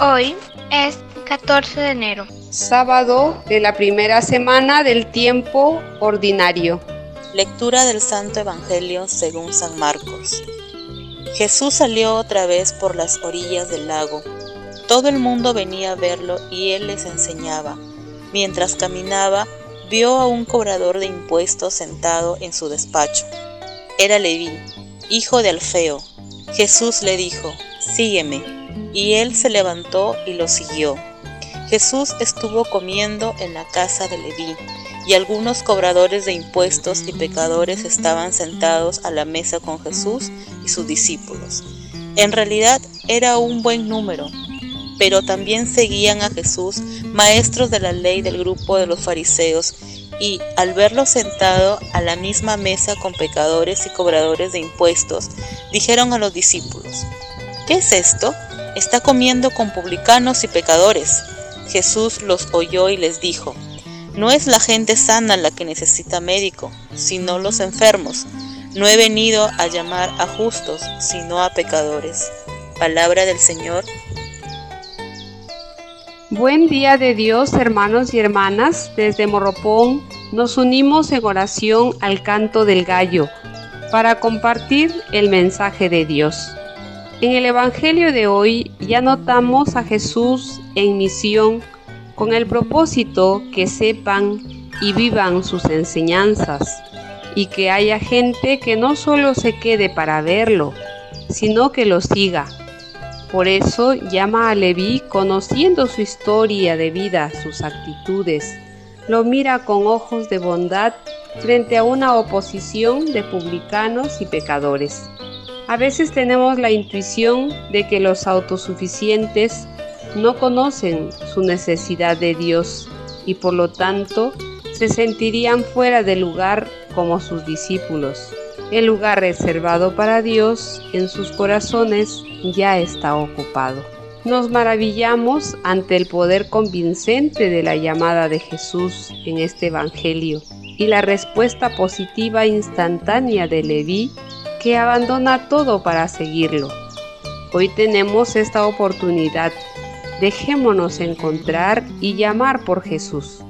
Hoy es 14 de enero. Sábado de la primera semana del tiempo ordinario. Lectura del Santo Evangelio según San Marcos. Jesús salió otra vez por las orillas del lago. Todo el mundo venía a verlo y él les enseñaba. Mientras caminaba, vio a un cobrador de impuestos sentado en su despacho. Era Leví, hijo de Alfeo. Jesús le dijo, sígueme. Y él se levantó y lo siguió. Jesús estuvo comiendo en la casa de Leví, y algunos cobradores de impuestos y pecadores estaban sentados a la mesa con Jesús y sus discípulos. En realidad era un buen número, pero también seguían a Jesús maestros de la ley del grupo de los fariseos, y al verlo sentado a la misma mesa con pecadores y cobradores de impuestos, dijeron a los discípulos, ¿qué es esto? Está comiendo con publicanos y pecadores. Jesús los oyó y les dijo, No es la gente sana la que necesita médico, sino los enfermos. No he venido a llamar a justos, sino a pecadores. Palabra del Señor. Buen día de Dios, hermanos y hermanas. Desde Morropón nos unimos en oración al canto del gallo para compartir el mensaje de Dios. En el Evangelio de hoy ya notamos a Jesús en misión con el propósito que sepan y vivan sus enseñanzas y que haya gente que no solo se quede para verlo, sino que lo siga. Por eso llama a Leví conociendo su historia de vida, sus actitudes. Lo mira con ojos de bondad frente a una oposición de publicanos y pecadores. A veces tenemos la intuición de que los autosuficientes no conocen su necesidad de Dios y por lo tanto se sentirían fuera de lugar como sus discípulos. El lugar reservado para Dios en sus corazones ya está ocupado. Nos maravillamos ante el poder convincente de la llamada de Jesús en este Evangelio y la respuesta positiva instantánea de Leví que abandona todo para seguirlo. Hoy tenemos esta oportunidad. Dejémonos encontrar y llamar por Jesús.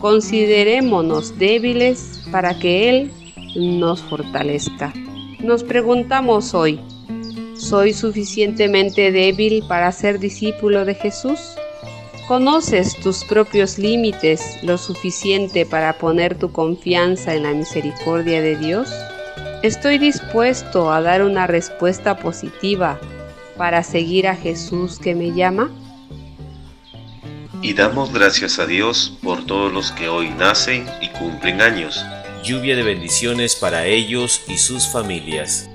Considerémonos débiles para que Él nos fortalezca. Nos preguntamos hoy, ¿soy suficientemente débil para ser discípulo de Jesús? ¿Conoces tus propios límites lo suficiente para poner tu confianza en la misericordia de Dios? Estoy dispuesto a dar una respuesta positiva para seguir a Jesús que me llama. Y damos gracias a Dios por todos los que hoy nacen y cumplen años. Lluvia de bendiciones para ellos y sus familias.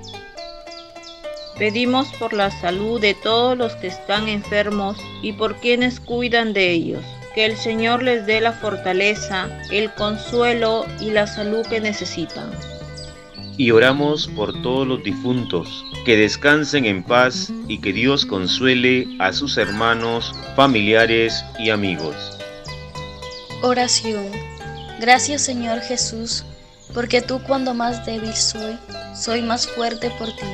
Pedimos por la salud de todos los que están enfermos y por quienes cuidan de ellos. Que el Señor les dé la fortaleza, el consuelo y la salud que necesitan y oramos por todos los difuntos, que descansen en paz y que Dios consuele a sus hermanos, familiares y amigos. Oración. Gracias Señor Jesús, porque tú cuando más débil soy, soy más fuerte por ti.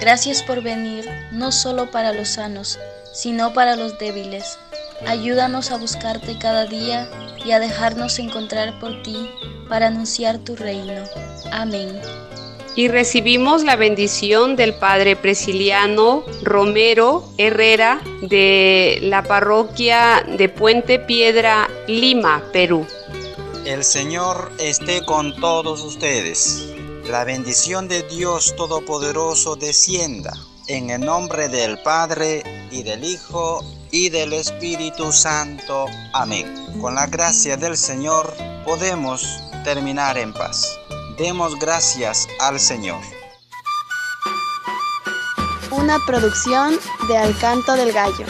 Gracias por venir, no solo para los sanos, sino para los débiles. Ayúdanos a buscarte cada día y a dejarnos encontrar por ti para anunciar tu reino. Amén y recibimos la bendición del Padre Presiliano Romero Herrera de la parroquia de Puente Piedra, Lima, Perú. El Señor esté con todos ustedes. La bendición de Dios Todopoderoso descienda en el nombre del Padre y del Hijo y del Espíritu Santo. Amén. Con la gracia del Señor podemos terminar en paz. Demos gracias al Señor. Una producción de Alcanto del Gallo.